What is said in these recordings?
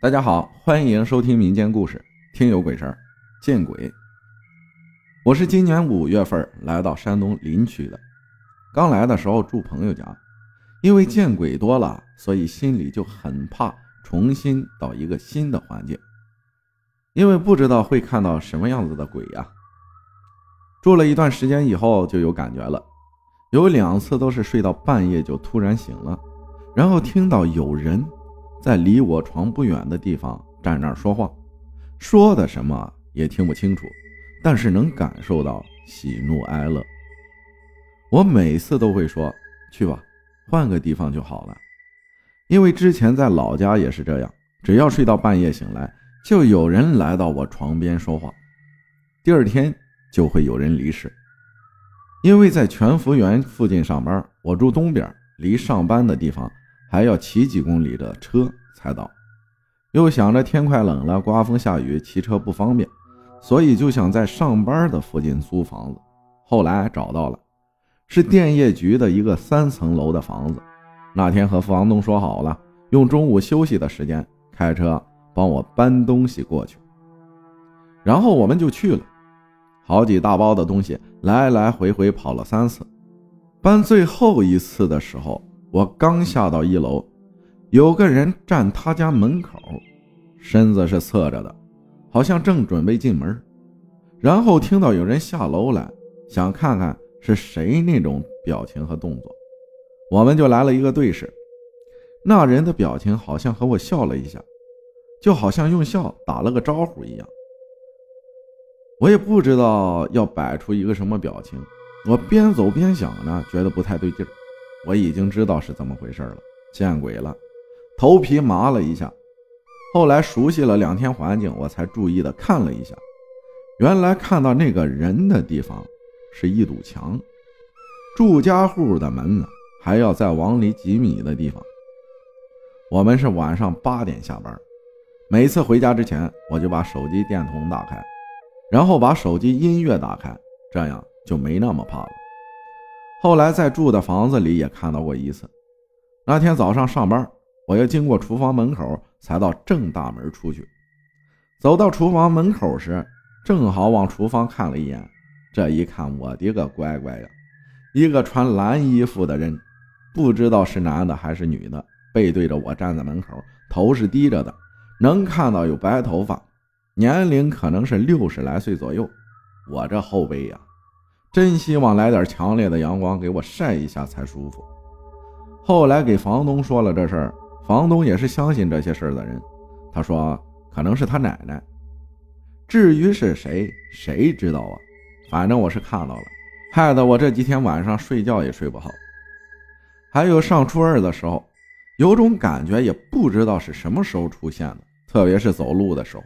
大家好，欢迎收听民间故事《听有鬼事儿》，见鬼！我是今年五月份来到山东临朐的，刚来的时候住朋友家，因为见鬼多了，所以心里就很怕重新到一个新的环境，因为不知道会看到什么样子的鬼呀。住了一段时间以后就有感觉了，有两次都是睡到半夜就突然醒了，然后听到有人。在离我床不远的地方站那儿说话，说的什么也听不清楚，但是能感受到喜怒哀乐。我每次都会说：“去吧，换个地方就好了。”因为之前在老家也是这样，只要睡到半夜醒来，就有人来到我床边说话，第二天就会有人离世。因为在全福园附近上班，我住东边，离上班的地方。还要骑几公里的车才到，又想着天快冷了，刮风下雨，骑车不方便，所以就想在上班的附近租房子。后来找到了，是电业局的一个三层楼的房子。那天和房东说好了，用中午休息的时间开车帮我搬东西过去。然后我们就去了，好几大包的东西，来来回回跑了三次。搬最后一次的时候。我刚下到一楼，有个人站他家门口，身子是侧着的，好像正准备进门。然后听到有人下楼来，想看看是谁那种表情和动作，我们就来了一个对视。那人的表情好像和我笑了一下，就好像用笑打了个招呼一样。我也不知道要摆出一个什么表情，我边走边想呢，觉得不太对劲儿。我已经知道是怎么回事了，见鬼了，头皮麻了一下。后来熟悉了两天环境，我才注意的看了一下，原来看到那个人的地方是一堵墙，住家户的门呢还要再往里几米的地方。我们是晚上八点下班，每次回家之前，我就把手机电筒打开，然后把手机音乐打开，这样就没那么怕了。后来在住的房子里也看到过一次。那天早上上班，我要经过厨房门口，才到正大门出去。走到厨房门口时，正好往厨房看了一眼。这一看，我的个乖乖呀！一个穿蓝衣服的人，不知道是男的还是女的，背对着我站在门口，头是低着的，能看到有白头发，年龄可能是六十来岁左右。我这后背呀！真希望来点强烈的阳光给我晒一下才舒服。后来给房东说了这事儿，房东也是相信这些事儿的人。他说可能是他奶奶，至于是谁，谁知道啊？反正我是看到了，害得我这几天晚上睡觉也睡不好。还有上初二的时候，有种感觉，也不知道是什么时候出现的，特别是走路的时候。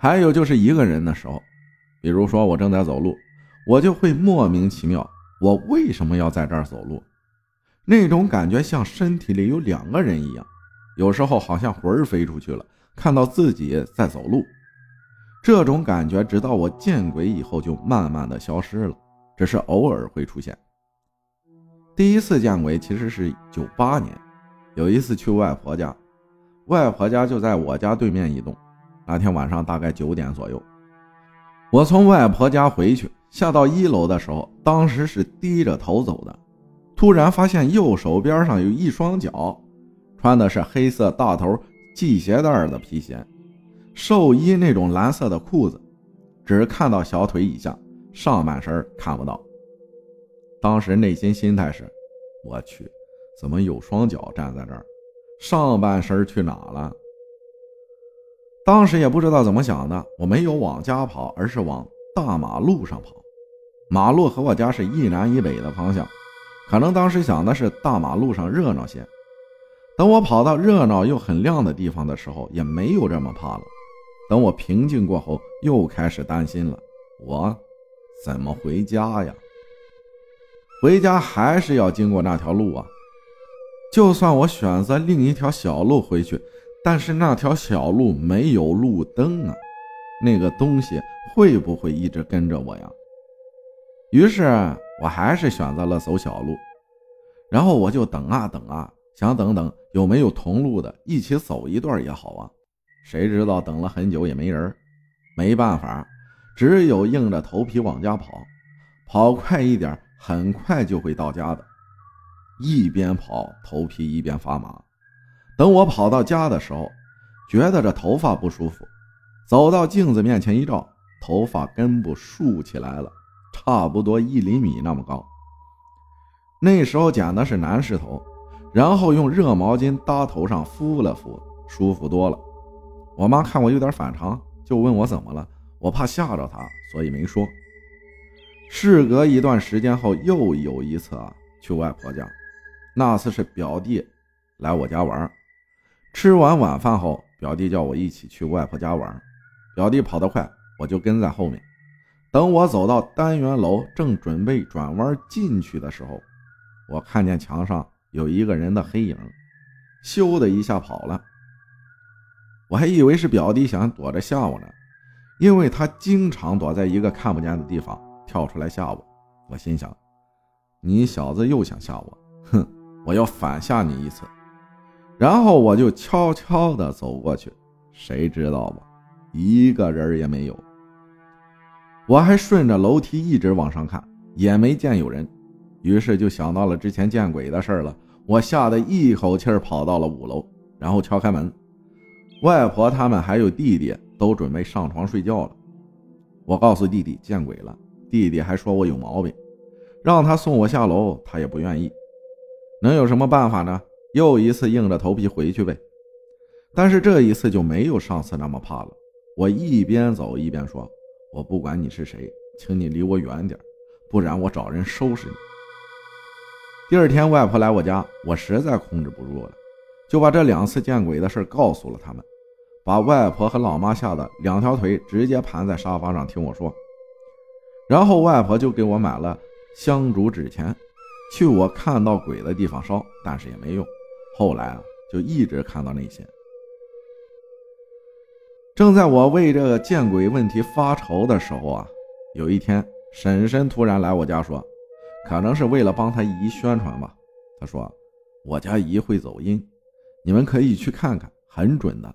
还有就是一个人的时候，比如说我正在走路。我就会莫名其妙，我为什么要在这儿走路？那种感觉像身体里有两个人一样，有时候好像魂儿飞出去了，看到自己在走路。这种感觉直到我见鬼以后就慢慢的消失了，只是偶尔会出现。第一次见鬼其实是九八年，有一次去外婆家，外婆家就在我家对面一栋。那天晚上大概九点左右，我从外婆家回去。下到一楼的时候，当时是低着头走的，突然发现右手边上有一双脚，穿的是黑色大头系鞋带的皮鞋，寿衣那种蓝色的裤子，只看到小腿以下，上半身看不到。当时内心心态是：我去，怎么有双脚站在这儿？上半身去哪了？当时也不知道怎么想的，我没有往家跑，而是往大马路上跑。马路和我家是一南一北的方向，可能当时想的是大马路上热闹些。等我跑到热闹又很亮的地方的时候，也没有这么怕了。等我平静过后，又开始担心了：我怎么回家呀？回家还是要经过那条路啊？就算我选择另一条小路回去，但是那条小路没有路灯啊，那个东西会不会一直跟着我呀？于是我还是选择了走小路，然后我就等啊等啊，想等等有没有同路的，一起走一段也好啊。谁知道等了很久也没人，没办法，只有硬着头皮往家跑。跑快一点，很快就会到家的。一边跑，头皮一边发麻。等我跑到家的时候，觉得这头发不舒服，走到镜子面前一照，头发根部竖起来了，差不多一厘米那么高。那时候剪的是男士头，然后用热毛巾搭头上敷了敷，舒服多了。我妈看我有点反常，就问我怎么了，我怕吓着她，所以没说。事隔一段时间后，又有一次啊，去外婆家，那次是表弟来我家玩。吃完晚饭后，表弟叫我一起去外婆家玩。表弟跑得快，我就跟在后面。等我走到单元楼，正准备转弯进去的时候，我看见墙上有一个人的黑影，咻的一下跑了。我还以为是表弟想躲着吓我呢，因为他经常躲在一个看不见的地方跳出来吓我。我心想，你小子又想吓我，哼，我要反吓你一次。然后我就悄悄地走过去，谁知道吧，一个人也没有。我还顺着楼梯一直往上看，也没见有人，于是就想到了之前见鬼的事了。我吓得一口气跑到了五楼，然后敲开门，外婆他们还有弟弟都准备上床睡觉了。我告诉弟弟见鬼了，弟弟还说我有毛病，让他送我下楼，他也不愿意。能有什么办法呢？又一次硬着头皮回去呗，但是这一次就没有上次那么怕了。我一边走一边说：“我不管你是谁，请你离我远点，不然我找人收拾你。”第二天，外婆来我家，我实在控制不住了，就把这两次见鬼的事告诉了他们，把外婆和老妈吓得两条腿直接盘在沙发上听我说。然后外婆就给我买了香烛纸钱，去我看到鬼的地方烧，但是也没用。后来啊，就一直看到那些。正在我为这个见鬼问题发愁的时候啊，有一天，婶婶突然来我家说，可能是为了帮她姨宣传吧。她说：“我家姨会走阴，你们可以去看看，很准的。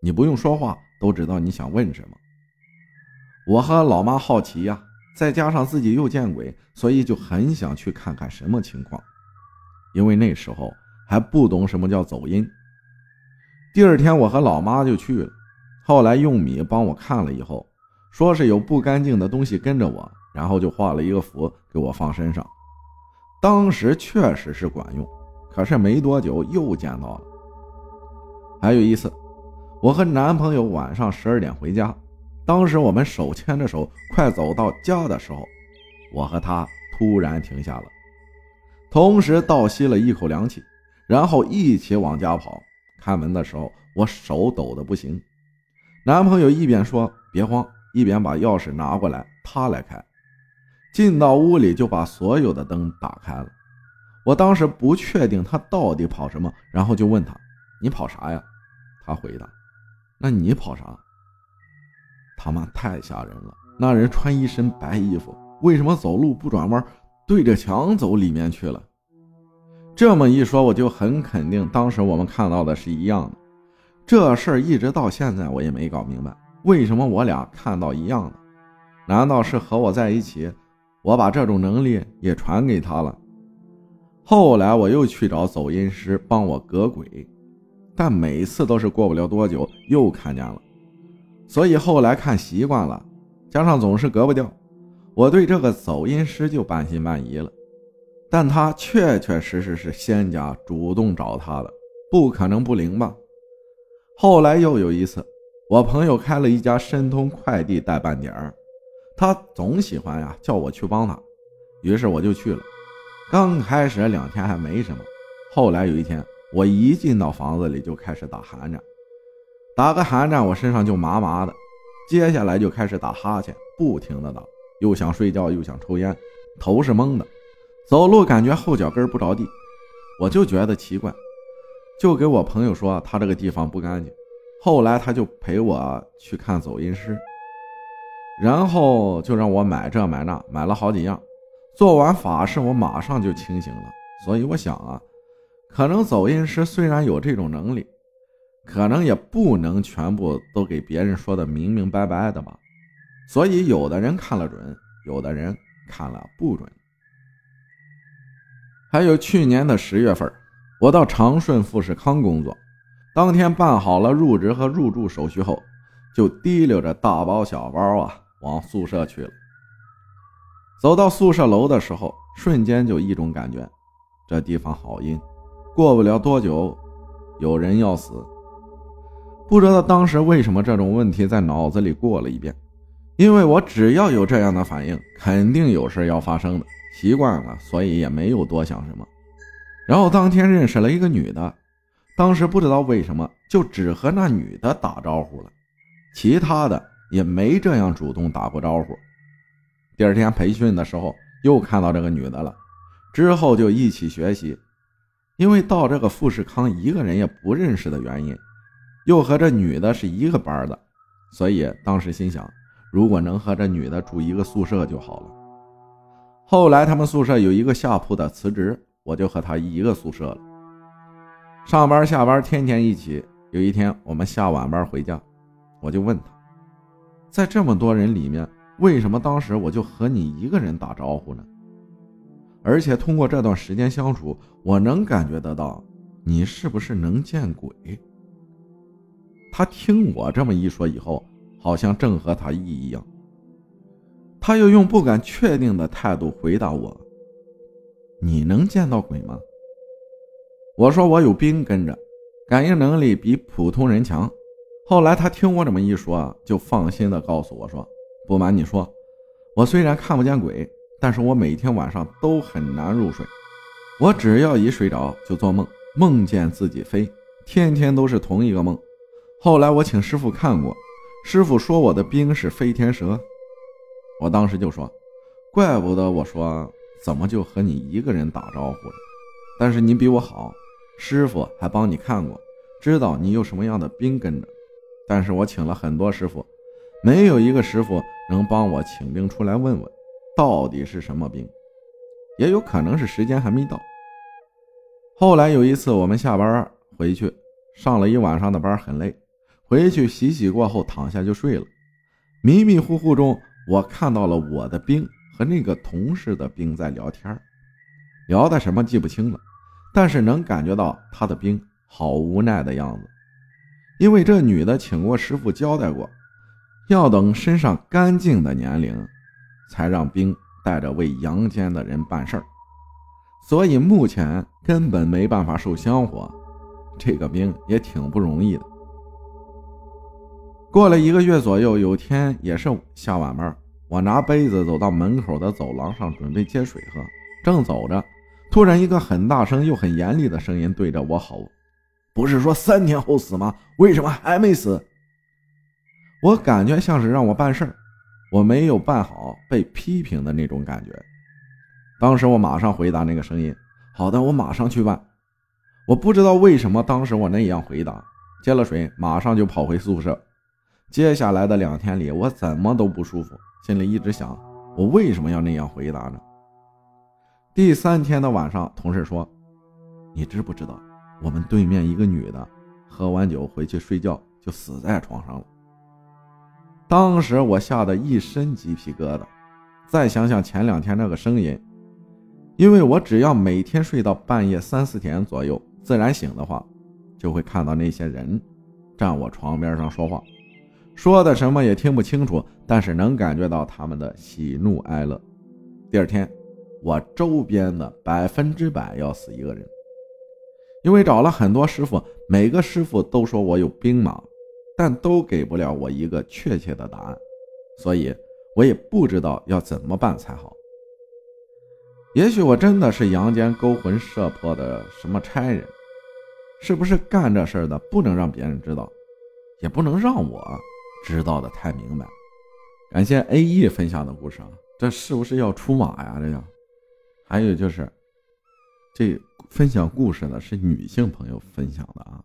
你不用说话都知道你想问什么。”我和老妈好奇呀，再加上自己又见鬼，所以就很想去看看什么情况，因为那时候。还不懂什么叫走阴。第二天，我和老妈就去了。后来用米帮我看了以后，说是有不干净的东西跟着我，然后就画了一个符给我放身上。当时确实是管用，可是没多久又见到了。还有一次，我和男朋友晚上十二点回家，当时我们手牵着手快走到家的时候，我和他突然停下了，同时倒吸了一口凉气。然后一起往家跑，开门的时候我手抖得不行。男朋友一边说别慌，一边把钥匙拿过来，他来开。进到屋里就把所有的灯打开了。我当时不确定他到底跑什么，然后就问他：“你跑啥呀？”他回答：“那你跑啥？”他妈太吓人了！那人穿一身白衣服，为什么走路不转弯，对着墙走里面去了？这么一说，我就很肯定，当时我们看到的是一样的。这事儿一直到现在，我也没搞明白，为什么我俩看到一样的？难道是和我在一起，我把这种能力也传给他了？后来我又去找走阴师帮我隔鬼，但每次都是过不了多久又看见了，所以后来看习惯了，加上总是隔不掉，我对这个走阴师就半信半疑了。但他确确实实是仙家主动找他的，不可能不灵吧？后来又有一次，我朋友开了一家申通快递代办点儿，他总喜欢呀叫我去帮他，于是我就去了。刚开始两天还没什么，后来有一天，我一进到房子里就开始打寒战，打个寒战我身上就麻麻的，接下来就开始打哈欠，不停的打，又想睡觉又想抽烟，头是懵的。走路感觉后脚跟不着地，我就觉得奇怪，就给我朋友说他这个地方不干净。后来他就陪我去看走阴师，然后就让我买这买那，买了好几样。做完法事，我马上就清醒了。所以我想啊，可能走阴师虽然有这种能力，可能也不能全部都给别人说的明明白白的吧。所以有的人看了准，有的人看了不准。还有去年的十月份，我到长顺富士康工作，当天办好了入职和入住手续后，就提溜着大包小包啊往宿舍去了。走到宿舍楼的时候，瞬间就一种感觉，这地方好阴，过不了多久，有人要死。不知道当时为什么这种问题在脑子里过了一遍，因为我只要有这样的反应，肯定有事要发生的。习惯了，所以也没有多想什么。然后当天认识了一个女的，当时不知道为什么就只和那女的打招呼了，其他的也没这样主动打过招呼。第二天培训的时候又看到这个女的了，之后就一起学习。因为到这个富士康一个人也不认识的原因，又和这女的是一个班的，所以当时心想，如果能和这女的住一个宿舍就好了。后来他们宿舍有一个下铺的辞职，我就和他一个宿舍了。上班下班天天一起。有一天我们下晚班回家，我就问他，在这么多人里面，为什么当时我就和你一个人打招呼呢？而且通过这段时间相处，我能感觉得到你是不是能见鬼？他听我这么一说以后，好像正和他意一样。他又用不敢确定的态度回答我：“你能见到鬼吗？”我说：“我有兵跟着，感应能力比普通人强。”后来他听我这么一说，就放心的告诉我说：“不瞒你说，我虽然看不见鬼，但是我每天晚上都很难入睡。我只要一睡着就做梦，梦见自己飞，天天都是同一个梦。后来我请师傅看过，师傅说我的兵是飞天蛇。”我当时就说，怪不得我说怎么就和你一个人打招呼了。但是你比我好，师傅还帮你看过，知道你有什么样的兵跟着。但是我请了很多师傅，没有一个师傅能帮我请兵出来问问，到底是什么兵。也有可能是时间还没到。后来有一次我们下班回去，上了一晚上的班很累，回去洗洗过后躺下就睡了，迷迷糊糊中。我看到了我的兵和那个同事的兵在聊天，聊的什么记不清了，但是能感觉到他的兵好无奈的样子，因为这女的请过师傅交代过，要等身上干净的年龄，才让兵带着为阳间的人办事儿，所以目前根本没办法受香火，这个兵也挺不容易的。过了一个月左右，有天也是下晚班，我拿杯子走到门口的走廊上，准备接水喝。正走着，突然一个很大声又很严厉的声音对着我吼：“不是说三天后死吗？为什么还没死？”我感觉像是让我办事儿，我没有办好，被批评的那种感觉。当时我马上回答那个声音：“好的，我马上去办。”我不知道为什么当时我那样回答，接了水，马上就跑回宿舍。接下来的两天里，我怎么都不舒服，心里一直想：我为什么要那样回答呢？第三天的晚上，同事说：“你知不知道，我们对面一个女的，喝完酒回去睡觉就死在床上了。”当时我吓得一身鸡皮疙瘩。再想想前两天那个声音，因为我只要每天睡到半夜三四点左右，自然醒的话，就会看到那些人站我床边上说话。说的什么也听不清楚，但是能感觉到他们的喜怒哀乐。第二天，我周边的百分之百要死一个人，因为找了很多师傅，每个师傅都说我有兵马，但都给不了我一个确切的答案，所以我也不知道要怎么办才好。也许我真的是阳间勾魂摄魄的什么差人，是不是干这事的不能让别人知道，也不能让我。知道的太明白，感谢 A E 分享的故事啊，这是不是要出马呀？这叫，还有就是，这分享故事呢是女性朋友分享的啊，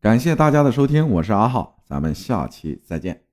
感谢大家的收听，我是阿浩，咱们下期再见。